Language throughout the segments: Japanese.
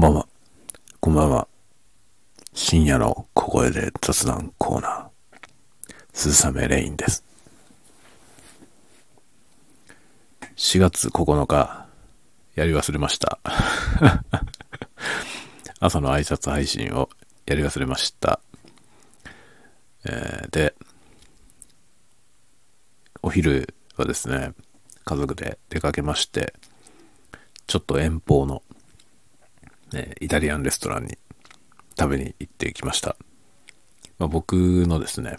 んばんは。こんばんは。深夜の小声で雑談コーナー。鈴雨レインです。4月9日、やり忘れました。朝の挨拶配信をやり忘れました。えーで、お昼はですね、家族で出かけまして、ちょっと遠方の、イタリアンレストランに食べに行ってきました。まあ、僕のですね、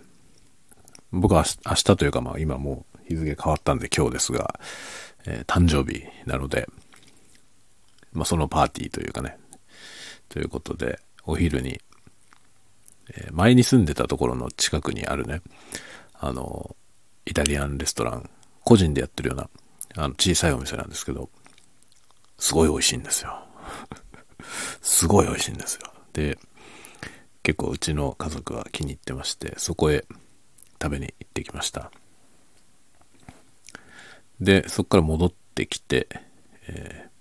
僕は明日明日というかまあ今もう日付変わったんで今日ですが、えー誕生日なので、まあそのパーティーというかね、ということで、お昼に、えー前に住んでたところの近くにあるね、あの、イタリアンレストラン、個人でやってるような、あの、小さいお店なんですけど、すごい美味しいんですよ。すごい美味しいんですよ。で、結構うちの家族は気に入ってまして、そこへ食べに行ってきました。で、そこから戻ってきて、えー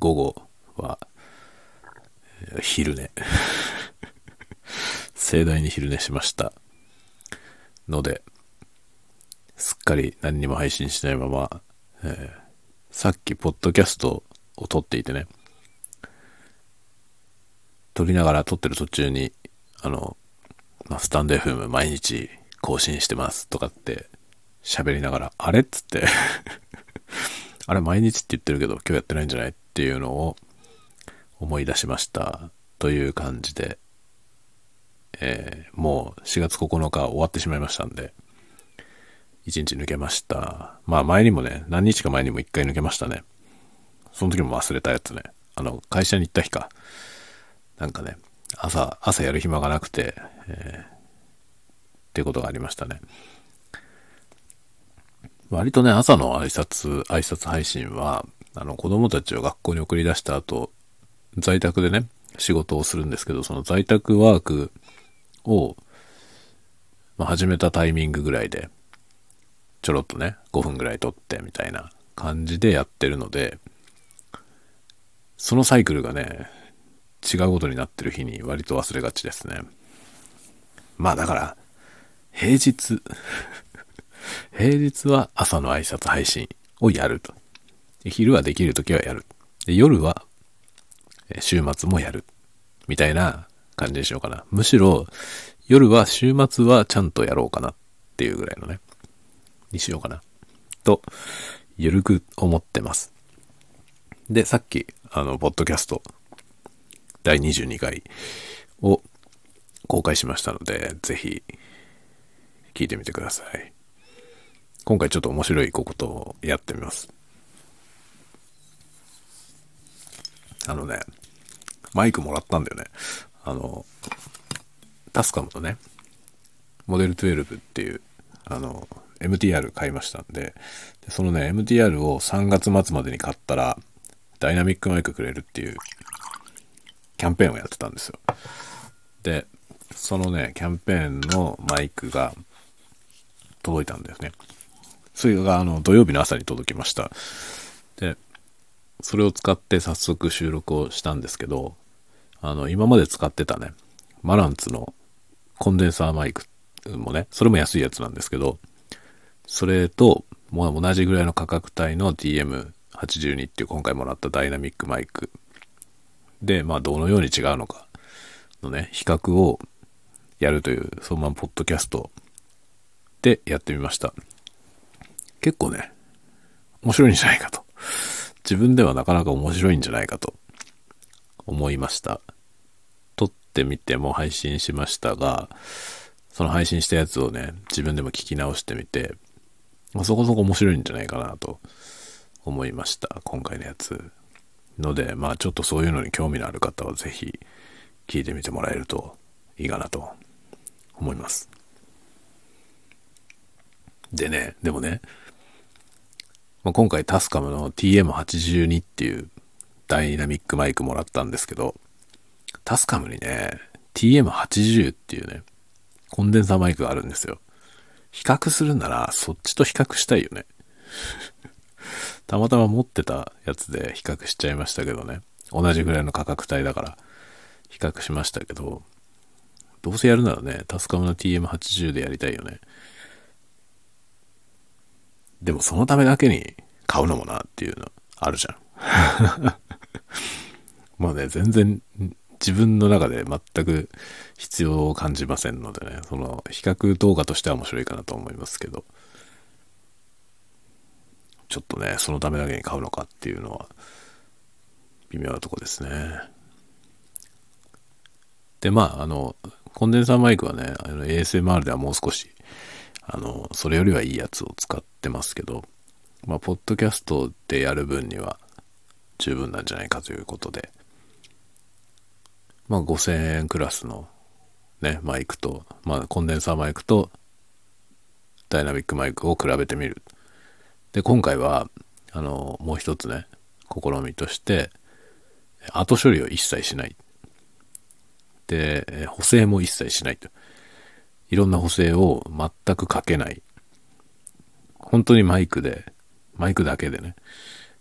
午後は、えー昼寝。盛大に昼寝しました。ので、すっかり何にも配信しないまま、えーさっきポッドキャストを撮っていてね、撮りながら撮ってる途中に、あの、まあ、スタンド FM 毎日更新してますとかって喋りながら、あれっつって、あれ毎日って言ってるけど今日やってないんじゃないっていうのを思い出しましたという感じで、えーもう4月9日終わってしまいましたんで、1日抜けました。まあ前にもね、何日か前にも1回抜けましたね。その時も忘れたやつね。あの、会社に行った日か。なんかね、朝、朝やる暇がなくて、えーっていうことがありましたね。割とね、朝の挨拶、挨拶配信は、あの、子供たちを学校に送り出した後、在宅でね、仕事をするんですけど、その在宅ワークを、まあ、始めたタイミングぐらいで、ちょろっとね、5分ぐらい撮ってみたいな感じでやってるので、そのサイクルがね、違うことになってる日に割と忘れがちですね。まあだから、平日、平日は朝の挨拶配信をやると。昼はできるときはやる。夜は週末もやる。みたいな感じにしようかな。むしろ夜は週末はちゃんとやろうかなっていうぐらいのね。にしようかな。と、ゆるく思ってます。で、さっき、あの、ポッドキャスト第22回を公開しましたので、ぜひ聞いてみてください。今回ちょっと面白いことをやってみます。あのね、マイクもらったんだよね。あの、タスカムのね、モデル12っていう、あの、MTR 買いましたんで、でそのね、MTR を3月末までに買ったら、ダイナミックマイクくれるっていうキャンペーンをやってたんですよ。で、そのね、キャンペーンのマイクが届いたんですね。それがあの土曜日の朝に届きました。で、それを使って早速収録をしたんですけど、あの、今まで使ってたね、マランツのコンデンサーマイクもね、それも安いやつなんですけど、それと、も同じぐらいの価格帯の DM82 っていう今回もらったダイナミックマイクで、まあどのように違うのかのね、比較をやるという、そのままポッドキャストでやってみました。結構ね、面白いんじゃないかと。自分ではなかなか面白いんじゃないかと思いました。撮ってみても配信しましたが、その配信したやつをね、自分でも聞き直してみて、まあ、そこそこ面白いんじゃないかなと思いました。今回のやつ。ので、まあちょっとそういうのに興味のある方はぜひ聞いてみてもらえるといいかなと思います。でね、でもね、まあ、今回タスカムの TM82 っていうダイナミックマイクもらったんですけど、タスカムにね、TM80 っていうね、コンデンサーマイクがあるんですよ。比較するならそっちと比較したいよね。たまたま持ってたやつで比較しちゃいましたけどね。同じぐらいの価格帯だから比較しましたけど、どうせやるならね、タスカムの TM80 でやりたいよね。でもそのためだけに買うのもなっていうのあるじゃん。まあね、全然自分の中で全く必要を感じませんのでね、その比較動画としては面白いかなと思いますけど、ちょっとね、そのためだけに買うのかっていうのは微妙なとこですね。で、まあ、あの、コンデンサーマイクはね、あの ASMR ではもう少し、あの、それよりはいいやつを使ってますけど、まあ、ポッドキャストでやる分には十分なんじゃないかということで、まあ、5000円クラスのね、マイクと、まあ、コンデンサーマイクとダイナミックマイクを比べてみる。で、今回は、あの、もう一つね、試みとして、後処理を一切しない。で、補正も一切しないと。いろんな補正を全くかけない。本当にマイクで、マイクだけでね、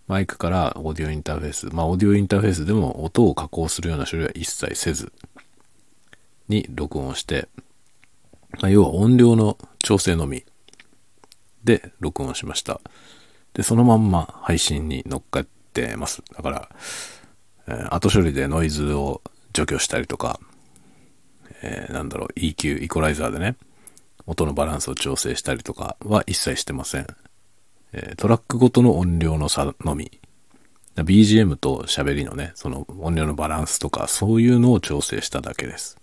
マイクからオーディオインターフェース、まあオーディオインターフェースでも音を加工するような処理は一切せずに録音して、まあ、要は音量の調整のみで録音しました。で、そのまんま配信に乗っかってます。だから、えー、後処理でノイズを除去したりとか、えー、なんだろう、EQ、イコライザーでね、音のバランスを調整したりとかは一切してません。えトラックごとの音量の差のみ。BGM と喋りのね、その音量のバランスとか、そういうのを調整しただけです。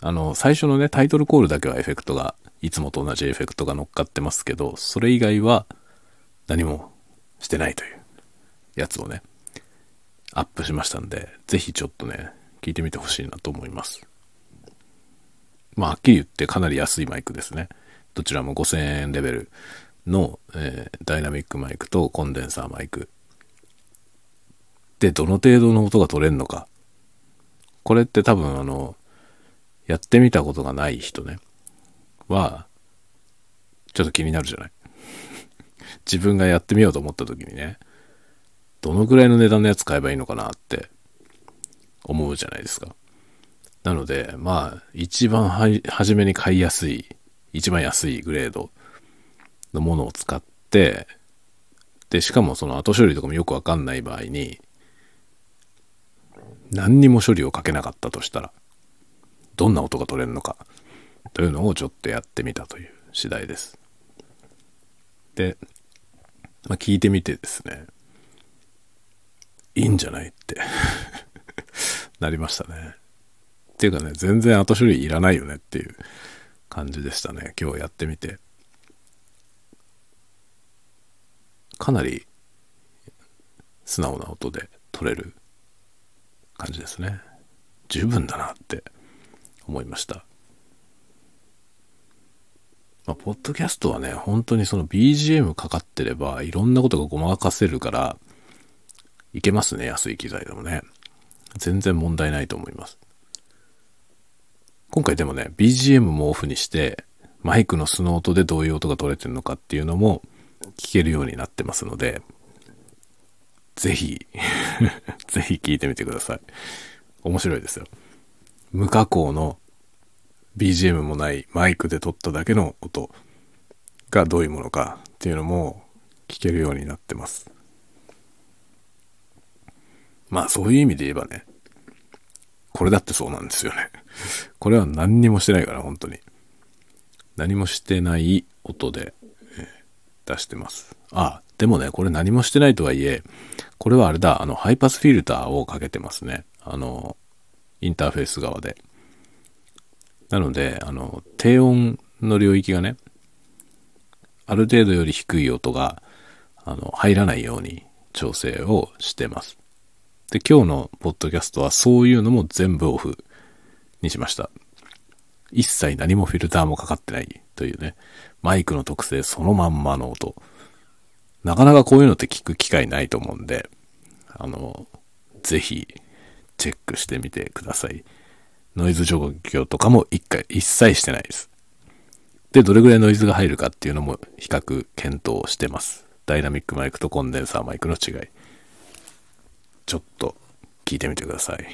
あの、最初のね、タイトルコールだけはエフェクトが、いつもと同じエフェクトが乗っかってますけど、それ以外は何もしてないというやつをね、アップしましたんで、ぜひちょっとね、聞いてみてほしいなと思います。まあ、はっきり言ってかなり安いマイクですね。どちらも5000円レベルの、えー、ダイナミックマイクとコンデンサーマイク。で、どの程度の音が取れるのか。これって多分あの、やってみたことがない人ね、は、ちょっと気になるじゃない？自分がやってみようと思った時にね、どのぐらいの値段のやつ買えばいいのかなって思うじゃないですか。なので、まあ、一番初めに買いやすい一番安いグレードのものを使って、で、しかもその後処理とかもよくわかんない場合に、何にも処理をかけなかったとしたら、どんな音が取れるのか、というのをちょっとやってみたという次第です。で、まあ、聞いてみてですね、いいんじゃないって。なりましたね。っていうかね、全然後処理いらないよねっていう感じでしたね。今日やってみて。かなり素直な音で撮れる感じですね。十分だなって思いました。まあ、ポッドキャストはね、本当にその BGM かかってれば、いろんなことがごまかせるから、いけますね、安い機材でもね。全然問題ないと思います。今回でもね、BGM もオフにして、マイクの素の音でどういう音が取れてるのかっていうのも聞けるようになってますので、ぜひ ぜひ聞いてみてください。面白いですよ。無加工の BGM もないマイクで撮っただけの音がどういうものかっていうのも聞けるようになってます。まあそういう意味で言えばね、これだってそうなんですよね。これは何にもしてないから、本当に。何もしてない音で、出してます。あ、でもね、これ何もしてないとはいえ、これはあれだ、あの、ハイパスフィルターをかけてますね。あの、インターフェース側で。なので、あの、低音の領域がね、ある程度より低い音が、あの、入らないように調整をしてます。で、今日のポッドキャストはそういうのも全部オフにしました。一切何もフィルターもかかってないというね、マイクの特性そのまんまの音。なかなかこういうのって聞く機会ないと思うんで、あの、ぜひチェックしてみてください。ノイズ除去とかも一回、一切してないです。で、どれぐらいノイズが入るかっていうのも比較検討してます。ダイナミックマイクとコンデンサーマイクの違い。ちょっと聞いてみてください。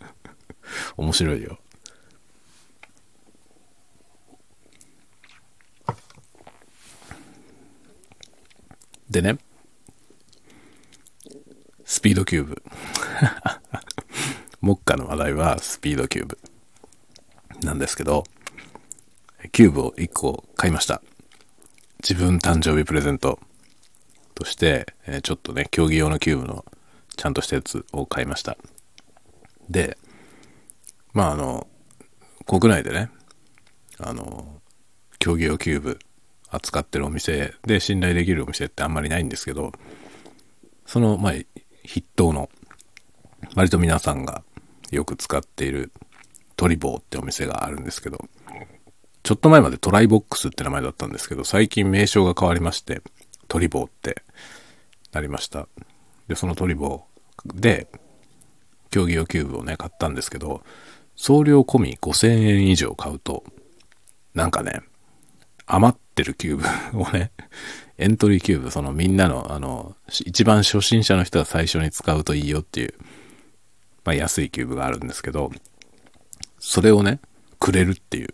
面白いよ。でね、スピードキューブ。目下の話題はスピードキューブなんですけど、キューブを1個買いました。自分誕生日プレゼントとして、えちょっとね、競技用のキューブのちゃんとしたやつを買いました。で、まああの、国内でね、あの、競技用キューブ扱ってるお店で信頼できるお店ってあんまりないんですけど、その、まあ、筆頭の、割と皆さんがよく使っている TORIBO ってお店があるんですけど、ちょっと前まで tribox って名前だったんですけど、最近名称が変わりまして、 TORIBO ってなりました。で、その TORIBO で、競技用キューブをね、買ったんですけど、送料込み5000円以上買うと、なんかね、余ってるキューブをね、エントリーキューブ、そのみんなの、あの、一番初心者の人が最初に使うといいよっていう、まあ安いキューブがあるんですけど、それをね、くれるっていう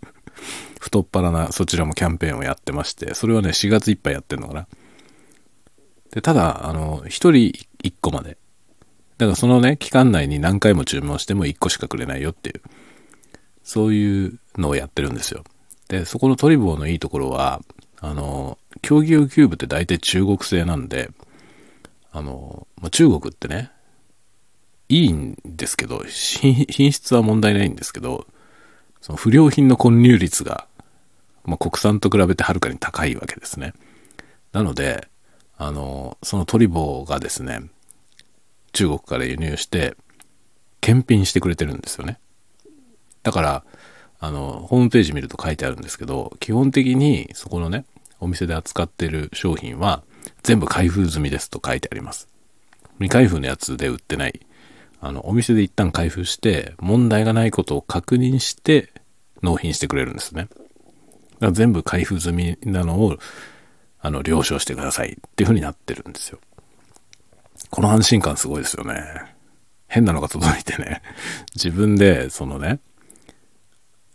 太っ腹なそちらもキャンペーンをやってまして、それはね、4月いっぱいやってんのかな。で、ただ、あの、1人1個まで。だからそのね、期間内に何回も注文しても1個しかくれないよっていう、そういうのをやってるんですよ。で、そこの TORIBO のいいところは、あの、競技用キューブって大体中国製なんで、あの、まあ、中国ってね、いいんですけど、品質は問題ないんですけど、その不良品の混入率が、まあ、国産と比べてはるかに高いわけですね。なので、あの、そのトリボーがですね、中国から輸入して、検品してくれてるんですよね。だから、あの、ホームページ見ると書いてあるんですけど、基本的にそこのね、お店で扱ってる商品は全部開封済みですと書いてあります。未開封のやつで売ってない。あの、お店で一旦開封して、問題がないことを確認して、納品してくれるんですね。だから全部開封済みなのを、あの、了承してくださいっていう風になってるんですよ。この安心感すごいですよね。変なのが届いてね、自分で、そのね、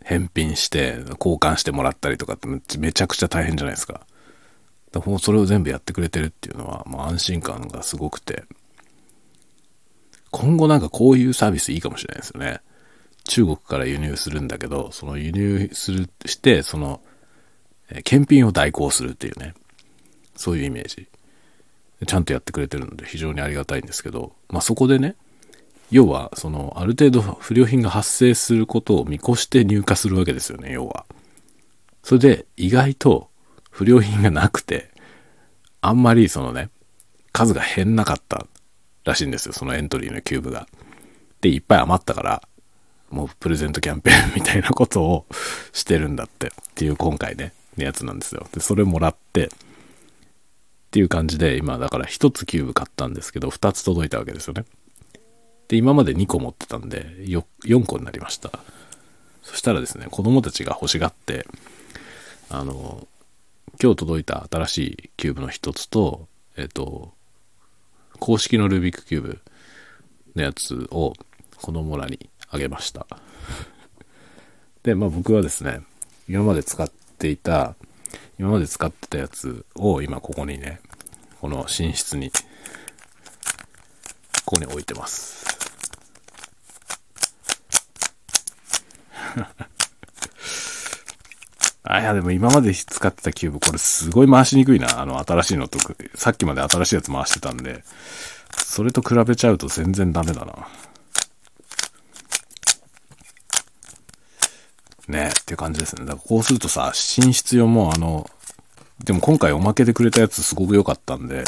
返品して交換してもらったりとかってめちゃくちゃ大変じゃないですか。だからそれを全部やってくれてるっていうのは、まあ、安心感がすごくて、今後なんかこういうサービスいいかもしれないですよね。中国から輸入するんだけど、その輸入する、して、その、検品を代行するっていうね、そういうイメージ。ちゃんとやってくれてるので非常にありがたいんですけど、まあそこでね、要は、その、ある程度不良品が発生することを見越して入荷するわけですよね、要は。それで、意外と不良品がなくて、あんまりそのね、数が減んなかったらしいんですよ、そのエントリーのキューブが。で、いっぱい余ったから、もうプレゼントキャンペーンみたいなことをしてるんだってっていう今回ね、のやつなんですよ。で、それもらって、っていう感じで、今だから1つキューブ買ったんですけど、2つ届いたわけですよね。で、今まで2個持ってたんで、4個になりました。そしたらですね、子供たちが欲しがって、あの、今日届いた新しいキューブの1つと、えっと、公式のルービックキューブのやつを子供らにあげました。で、まあ僕はですね、今まで使っていた、今まで使ってたやつを今ここにね、この寝室に、ここに置いてます。あ、いや、でも今まで使ってたキューブ、これすごい回しにくいな。あの、新しいのと、さっきまで新しいやつ回してたんで、それと比べちゃうと全然ダメだな。ねっていう感じですね。だからこうするとさ、寝室用もあの、でも今回おまけでくれたやつすごく良かったんで、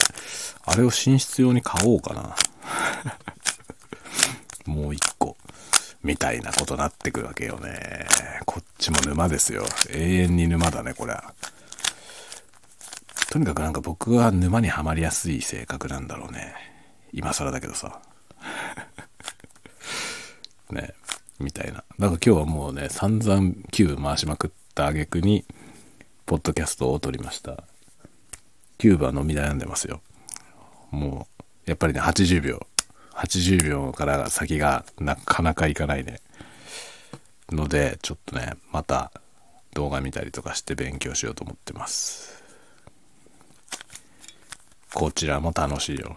あれを寝室用に買おうかな。もう一個。みたいなことなってくるわけよね。こっちも沼ですよ。永遠に沼だね、これ。とにかくなんか僕は沼にはまりやすい性格なんだろうね。今更だけどさ。ね、みたいな。だか今日はもうね、散々キューブ回しまくった挙句に、ポッドキャストを撮りました。キューブは飲み悩んでますよ。もう、やっぱりね、80秒。80秒から先がなかなかいかないね。ので、ちょっとね、また動画見たりとかして勉強しようと思ってます。こちらも楽しいよ。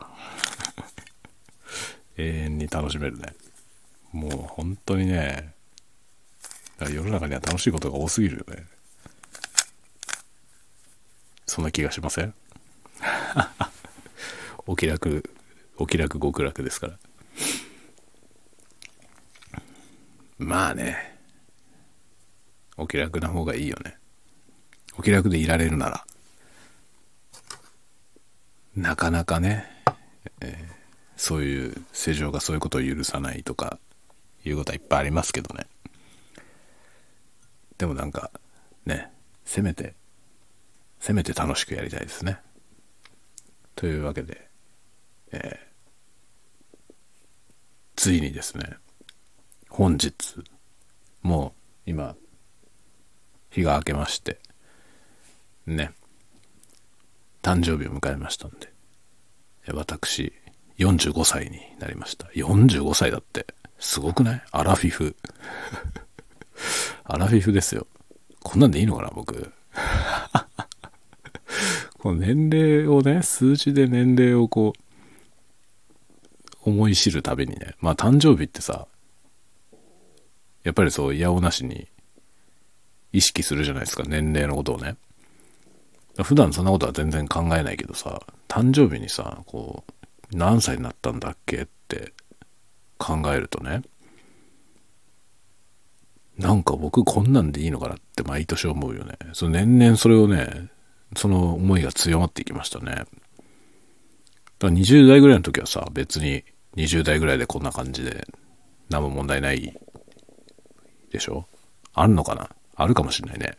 永遠に楽しめるね。もう本当にね、世の中には楽しいことが多すぎるよね。そんな気がしません？お気楽、お気楽極楽ですから。まあね、お気楽な方がいいよね。お気楽でいられるなら。なかなかね、えー、そういう世情がそういうことを許さないとかいうことはいっぱいありますけどね。でもなんかね、せめてせめて楽しくやりたいですね。というわけで、えー、ついにですね、本日、もう今、日が明けまして、ね、誕生日を迎えましたんで、私、45歳になりました。45歳だって、すごくない？アラフィフ。アラフィフですよ。こんなんでいいのかな、僕。この年齢をね、数字で年齢をこう、思い知るたびにね、まあ誕生日ってさ、やっぱりそう、いやおなしに意識するじゃないですか、年齢のことをね。普段そんなことは全然考えないけどさ、誕生日にさ、こう、何歳になったんだっけって考えるとね、なんか僕こんなんでいいのかなって毎年思うよね。その年々それをね、その思いが強まっていきましたね。だから20代ぐらいの時はさ、別に20代ぐらいでこんな感じで何も問題ないでしょ？あるのかな？あるかもしんないね。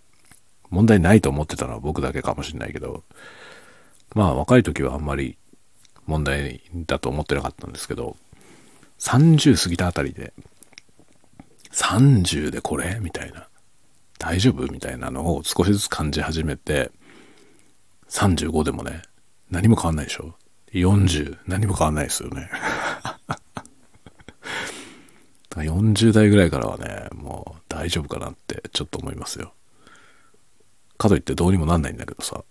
問題ないと思ってたのは僕だけかもしんないけど、まあ若い時はあんまり問題だと思ってなかったんですけど、30過ぎたあたりで、30でこれ？みたいな。大丈夫？みたいなのを少しずつ感じ始めて、35でもね、何も変わんないでしょ ?40、何も変わんないですよね。40代ぐらいからはね、もう大丈夫かなってちょっと思いますよ。かといってどうにもなんないんだけどさ、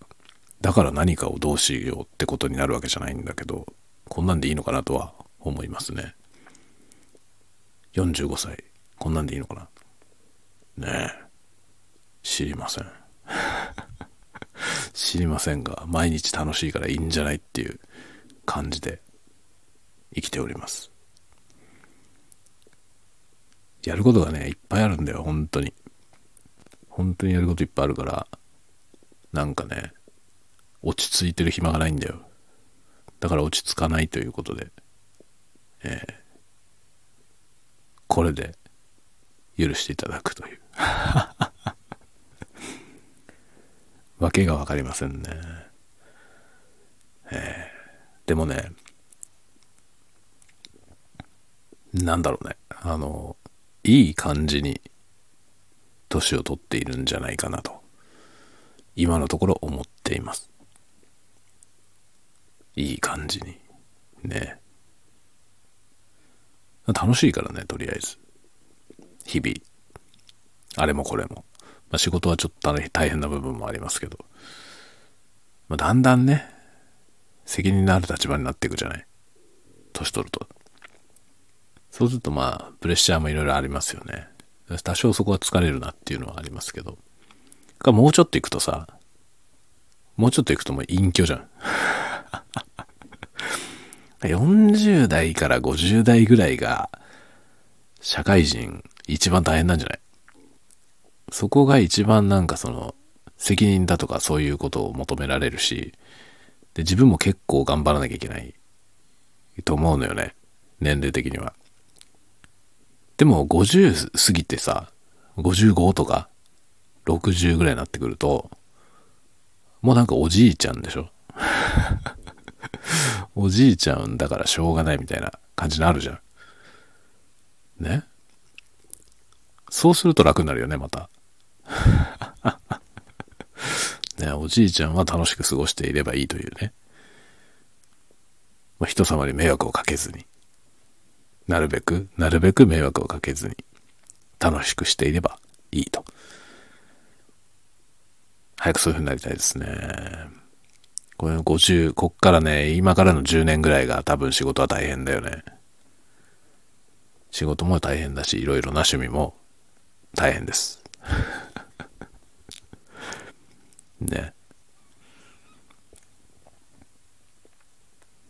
だから何かをどうしようってことになるわけじゃないんだけど、こんなんでいいのかなとは思いますね。45歳、こんなんでいいのかなねえ、知りません。知りませんが、毎日楽しいからいいんじゃないっていう感じで生きております。やることがね、いっぱいあるんだよ、本当に。本当にやることいっぱいあるから、なんかね、落ち着いてる暇がないんだよ。だから落ち着かないということで、えー、これで許していただくという わけがわかりませんね。えー、でもね、なんだろうね。あの、いい感じに年を取っているんじゃないかなと、今のところ思っています。いい感じに。ね。楽しいからね、とりあえず。日々。あれもこれも。まあ、仕事はちょっと大変な部分もありますけど、まあ、だんだんね、責任のある立場になっていくじゃない。年取ると。そうするとまあ、プレッシャーもいろいろありますよね。多少そこは疲れるなっていうのはありますけど。かもうちょっと行くとさ、もうちょっと行くともう隠居じゃん。40代から50代ぐらいが、社会人一番大変なんじゃない？そこが一番なんかその、責任だとかそういうことを求められるし、で、自分も結構頑張らなきゃいけないと思うのよね。年齢的には。でも50過ぎてさ、55とか60ぐらいになってくると、もうなんかおじいちゃんでしょ？おじいちゃんだからしょうがないみたいな感じになるじゃん。ね？そうすると楽になるよね、また。ね、おじいちゃんは楽しく過ごしていればいいというね。まあ、人様に迷惑をかけずに、なるべく、なるべく迷惑をかけずに、楽しくしていればいいと。早くそういう風になりたいですね。これ50、こっからね、今からの10年ぐらいが多分仕事は大変だよね。仕事も大変だし、いろいろな趣味も大変です。ね。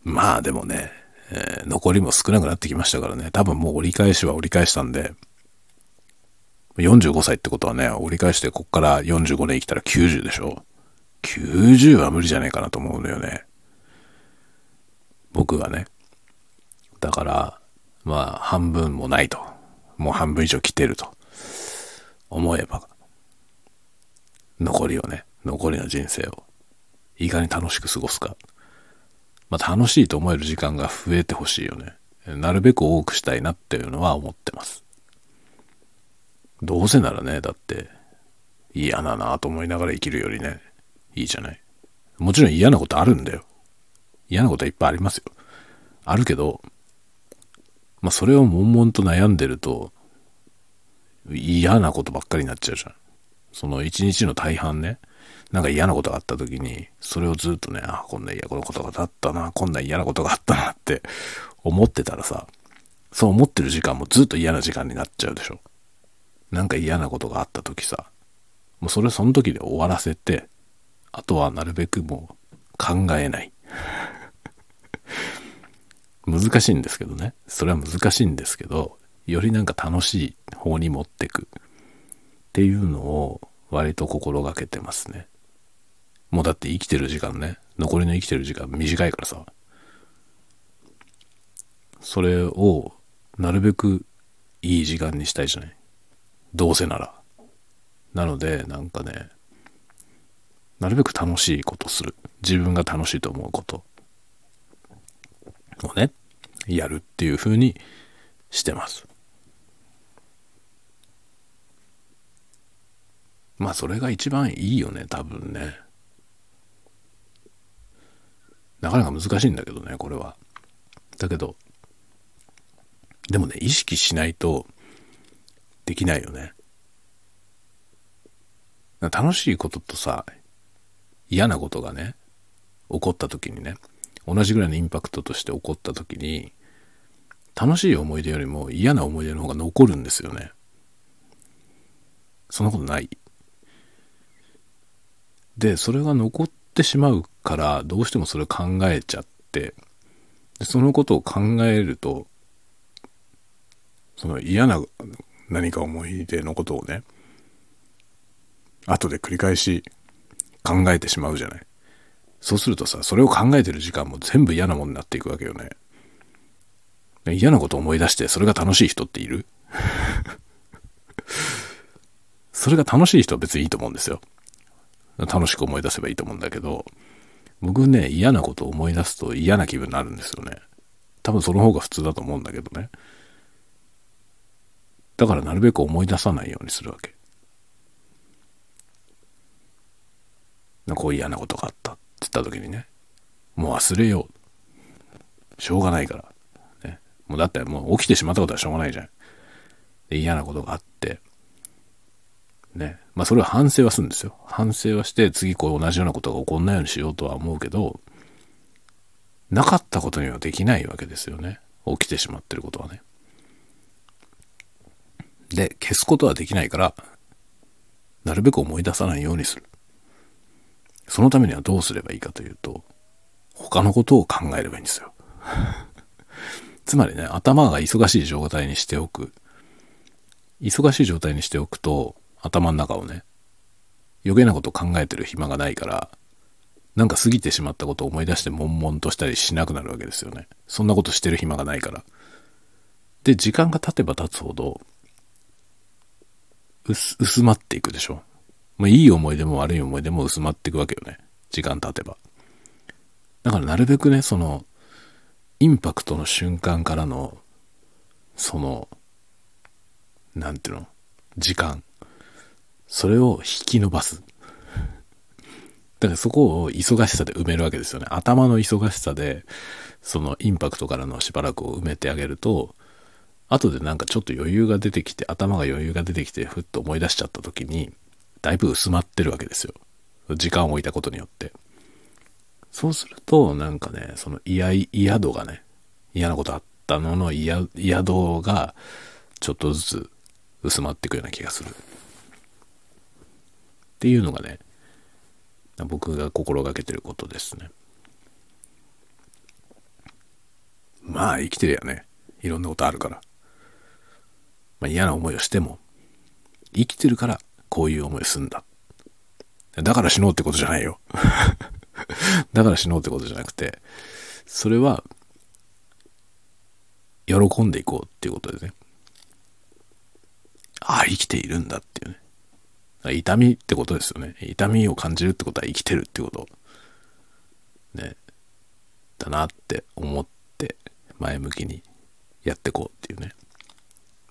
まあでもね、えー、残りも少なくなってきましたからね。多分もう折り返しは折り返したんで、45歳ってことはね、折り返してこっから45年生きたら90でしょ ?90 は無理じゃないかなと思うのよね。僕はね。だから、まあ半分もないと。もう半分以上来てると。思えば、残りをね、残りの人生を、いかに楽しく過ごすか。まあ、楽しいと思える時間が増えてほしいよね。なるべく多くしたいなっていうのは思ってます。どうせならね、だって嫌だなと思いながら生きるよりね、いいじゃない。もちろん嫌なことあるんだよ。嫌なことはいっぱいありますよ。あるけど、まあそれを悶々と悩んでると嫌なことばっかりになっちゃうじゃん。その一日の大半ね、なんか嫌なことがあった時に、それをずっとね、あ、こんな嫌なことがあったな、こんな嫌なことがあったなって思ってたらさ、そう思ってる時間もずっと嫌な時間になっちゃうでしょ。なんか嫌なことがあった時さ、もうそれその時で終わらせて、あとはなるべくもう考えない。難しいんですけどね。それは難しいんですけど、よりなんか楽しい方に持ってくっていうのを割と心がけてますね。もうだって生きてる時間ね、残りの生きてる時間短いからさ、それをなるべくいい時間にしたいじゃない。どうせなら。なので、なんかね、なるべく楽しいことする。自分が楽しいと思うことをね、やるっていう風にしてます。まあそれが一番いいよね、多分ね。なかなか難しいんだけどね、これは。だけど、でもね、意識しないとできないよね。楽しいこととさ、嫌なことがね、起こった時にね、同じぐらいのインパクトとして起こった時に、楽しい思い出よりも嫌な思い出の方が残るんですよね。そんなことないで、それが残ってしまうから、どうしてもそれを考えちゃって、でそのことを考えると、その嫌な何か思い出のことをね、後で繰り返し考えてしまうじゃない。そうするとさ、それを考えてる時間も全部嫌なもんになっていくわけよね。嫌なこと思い出してそれが楽しい人っている？それが楽しい人は別にいいと思うんですよ。楽しく思い出せばいいと思うんだけど、僕ね、嫌なことを思い出すと嫌な気分になるんですよね。多分その方が普通だと思うんだけどね。だからなるべく思い出さないようにするわけ。こう嫌なことがあったって言った時にね、もう忘れよう。しょうがないから。ね。もうだってもう起きてしまったことはしょうがないじゃん。で嫌なことがあって、ね。まあそれは反省はするんですよ。反省はして次こう同じようなことが起こんないようにしようとは思うけど、なかったことにはできないわけですよね。起きてしまってることはね。で、消すことはできないから、なるべく思い出さないようにする。そのためにはどうすればいいかというと、他のことを考えればいいんですよ。つまりね、頭が忙しい状態にしておく。忙しい状態にしておくと、頭の中をね、余計なこと考えてる暇がないから、なんか過ぎてしまったことを思い出して悶々としたりしなくなるわけですよね。そんなことしてる暇がないから。で、時間が経てば経つほど、薄まっていくでしょ。まあ、いい思い出も悪い思い出も薄まっていくわけよね。時間経てば。だからなるべくね、その、インパクトの瞬間からの、その、なんていうの、時間。それを引き伸ばす。だからそこを忙しさで埋めるわけですよね。頭の忙しさで、そのインパクトからのしばらくを埋めてあげると、後でなんかちょっと余裕が出てきて、頭が余裕が出てきて、ふっと思い出しちゃった時に、だいぶ薄まってるわけですよ。時間を置いたことによって。そうすると、なんかね、その嫌、嫌度がね、嫌なことあったのの嫌、嫌度が、ちょっとずつ薄まっていくような気がする。っていうのがね、僕が心がけてることですね。まあ生きてるよね。いろんなことあるから。まあ、嫌な思いをしても、生きてるからこういう思いをするんだ。だから死のうってことじゃないよ。だから死のうってことじゃなくて、それは、喜んでいこうっていうことでね。ああ、生きているんだっていうね。痛みってことですよね。痛みを感じるってことは生きてるってこと。ね。だなって思って前向きにやってこうっていうね。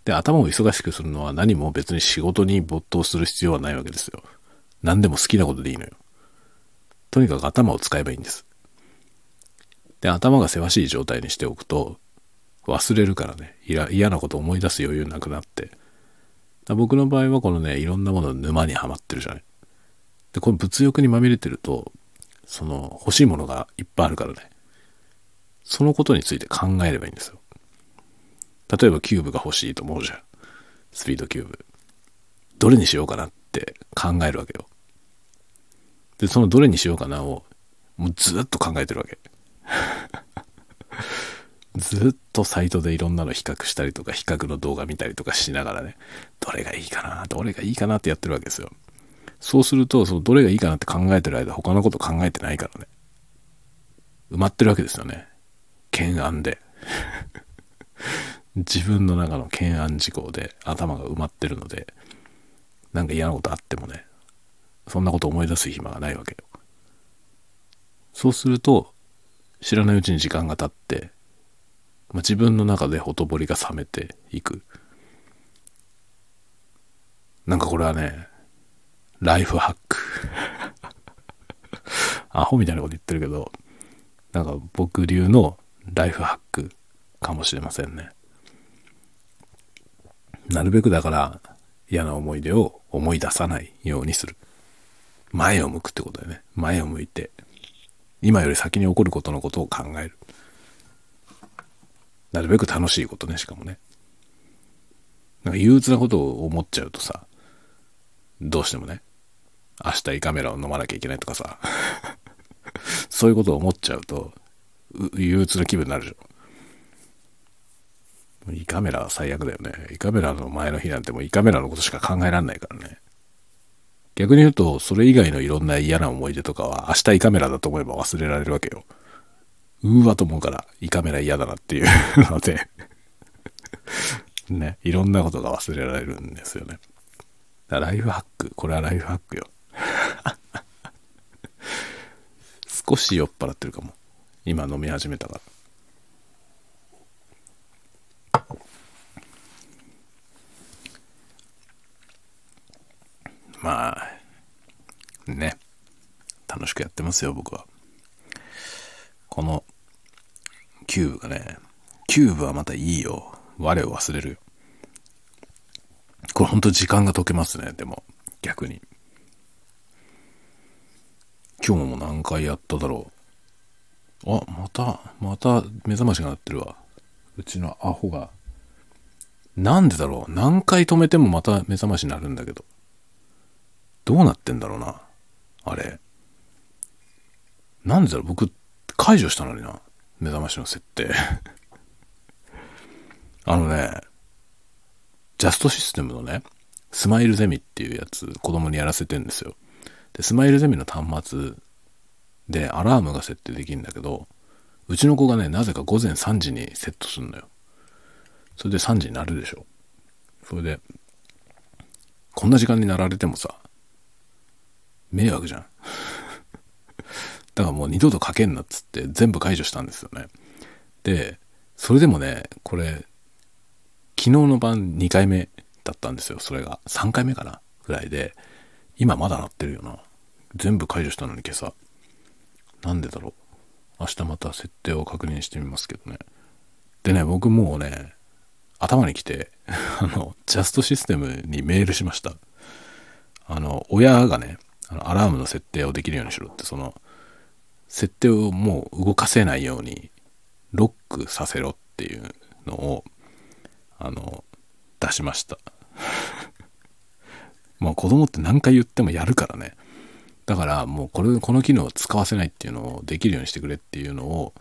で、頭を忙しくするのは何も別に仕事に没頭する必要はないわけですよ。何でも好きなことでいいのよ。とにかく頭を使えばいいんです。で、頭がせわしい状態にしておくと、忘れるからね、嫌なこと思い出す余裕なくなって。僕の場合はこのね、いろんなもの沼にはまってるじゃない。で、この物欲にまみれてると、その欲しいものがいっぱいあるからね。そのことについて考えればいいんですよ。例えばキューブが欲しいと思うじゃん。スピードキューブ。どれにしようかなって考えるわけよ。で、そのどれにしようかなを、もうずっと考えてるわけ。ずっとサイトでいろんなの比較したりとか、比較の動画見たりとかしながらね、どれがいいかな、どれがいいかなってやってるわけですよ。そうすると、そのどれがいいかなって考えてる間、他のこと考えてないからね。埋まってるわけですよね。懸案で。自分の中の懸案事項で頭が埋まってるので、なんか嫌なことあってもね、そんなこと思い出す暇がないわけよ。そうすると、知らないうちに時間が経って、まあ、自分の中でほとぼりが冷めていく。なんかこれはね、ライフハック。アホみたいなこと言ってるけど、なんか僕流のライフハックかもしれませんね。なるべくだから嫌な思い出を思い出さないようにする。前を向くってことだよね。前を向いて、今より先に起こることのことを考える。なるべく楽しいことね、しかもね。なんか憂鬱なことを思っちゃうとさ、どうしてもね、明日胃カメラを飲まなきゃいけないとかさ、そういうことを思っちゃうと、憂鬱な気分になるでしょ。胃カメラは最悪だよね。胃カメラの前の日なんてもう胃カメラのことしか考えられないからね。逆に言うと、それ以外のいろんな嫌な思い出とかは、明日胃カメラだと思えば忘れられるわけよ。うわと思うから、胃カメラ嫌だなっていう のでね、いろんなことが忘れられるんですよね。ライフハック、これはライフハックよ。少し酔っ払ってるかも。今飲み始めたから。まあ、ね。楽しくやってますよ、僕は。この、キューブがね、キューブはまたいいよ。我を忘れる。これほんと時間が解けますね、でも、逆に。今日も何回やっただろう。あ、また、また目覚ましが鳴ってるわ。うちのアホが。なんでだろう何回止めてもまた目覚ましになるんだけど。どうなってんだろうな。あれ。なんでだろう僕、解除したのにな。目覚ましの設定。あのね、ジャストシステムのね、スマイルゼミっていうやつ、子供にやらせてんですよ。で、スマイルゼミの端末でアラームが設定できるんだけど、うちの子がね、なぜか午前3時にセットするのよ。それで3時になるでしょ。それで、こんな時間になられてもさ、迷惑じゃん。だからもう二度とかけんなっつって全部解除したんですよね。で、それでもね、これ、昨日の晩2回目だったんですよ。それが。3回目かな？ぐらいで、今まだ鳴ってるよな。全部解除したのに今朝。なんでだろう？明日また設定を確認してみますけどね。でね、僕もうね、頭に来て、あの、ジャストシステムにメールしました。あの、親がね、あのアラームの設定をできるようにしろって、その、設定をもう動かせないように、ロックさせろっていうのを、あの、出しました。まあ子供って何回言ってもやるからね。だからもうこれ、この機能を使わせないっていうのをできるようにしてくれっていうのを、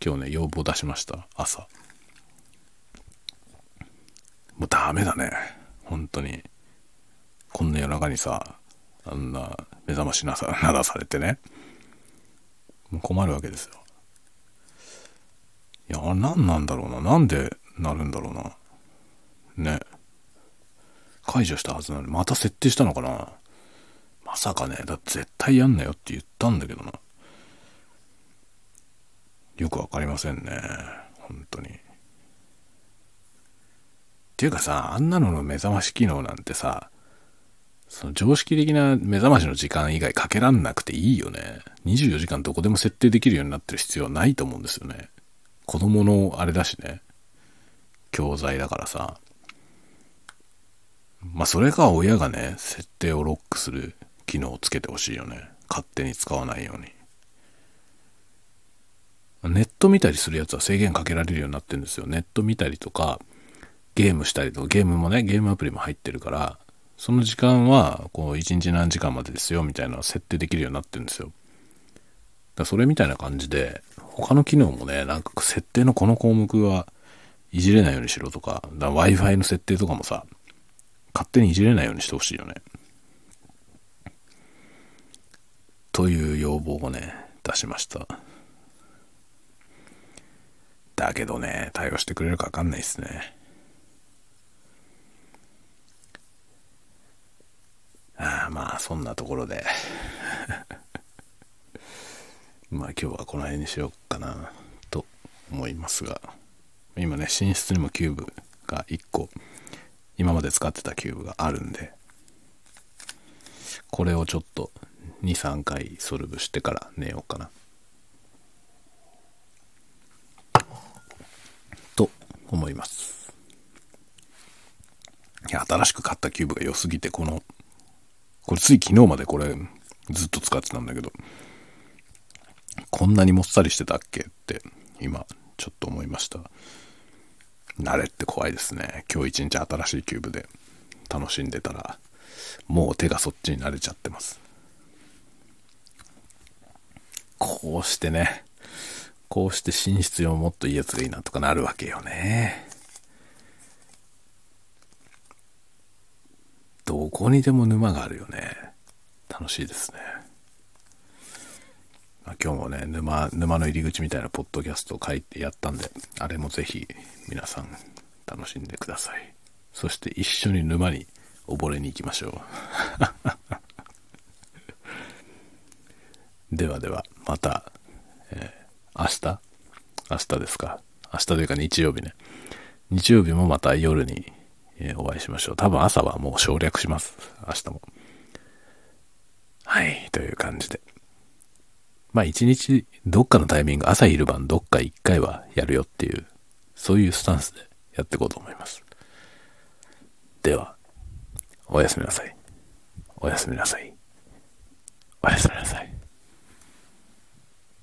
今日ね、要望出しました。朝。もうダメだね。本当に。こんな夜中にさ、あんな目覚ましなさ、ならされてね。もう困るわけですよ。いや、何なんだろうな。なんでなるんだろうな。ね。解除したはずなのに、また設定したのかなまさかね、だって絶対やんなよって言ったんだけどな。よくわかりませんね。本当に。っていうかさ、あんなのの目覚まし機能なんてさ、その常識的な目覚ましの時間以外かけらんなくていいよね。24時間どこでも設定できるようになってる必要はないと思うんですよね。子供のあれだしね。教材だからさ。まあそれか親がね、設定をロックする機能をつけてほしいよね。勝手に使わないように。ネット見たりするやつは制限かけられるようになってるんですよ。ネット見たりとか、ゲームしたりとか、ゲームもね、ゲームアプリも入ってるから、その時間は、こう、1日何時間までですよ、みたいな設定できるようになってるんですよ。だそれみたいな感じで、他の機能もね、なんか設定のこの項目はいじれないようにしろとか、だ Wi-Fi の設定とかもさ、勝手にいじれないようにしてほしいよね。という要望をね、出しました。だけどね、対応してくれるかわかんないですね。あまあ、そんなところで まあ今日はこの辺にしようかなと思いますが、今ね、寝室にもキューブが1個、今まで使ってたキューブがあるんで、これをちょっと2、3回 solve してから寝ようかな。と思います。いや、新しく買ったキューブが良すぎて、このこれつい昨日までこれずっと使ってたんだけど、こんなにもっさりしてたっけって今ちょっと思いました。慣れって怖いですね。今日一日新しいキューブで楽しんでたら、もう手がそっちに慣れちゃってます。こうしてね、こうして寝室用もっといいやつがいいなとかなるわけよね。どこにでも沼があるよね。楽しいですね。まあ、今日もね、沼、沼の入り口みたいなポッドキャストを書いてやったんで、あれもぜひ皆さん楽しんでください。そして一緒に沼に溺れに行きましょう。ではでは、また、えー、明日？明日ですか明日というか日曜日ね。日曜日もまた夜にえ、お会いしましょう。多分朝はもう省略します。明日も。はい、という感じで。まあ一日どっかのタイミング、朝昼晩どっか一回はやるよっていう、そういうスタンスでやっていこうと思います。では、おやすみなさい。おやすみなさい。おやすみなさい。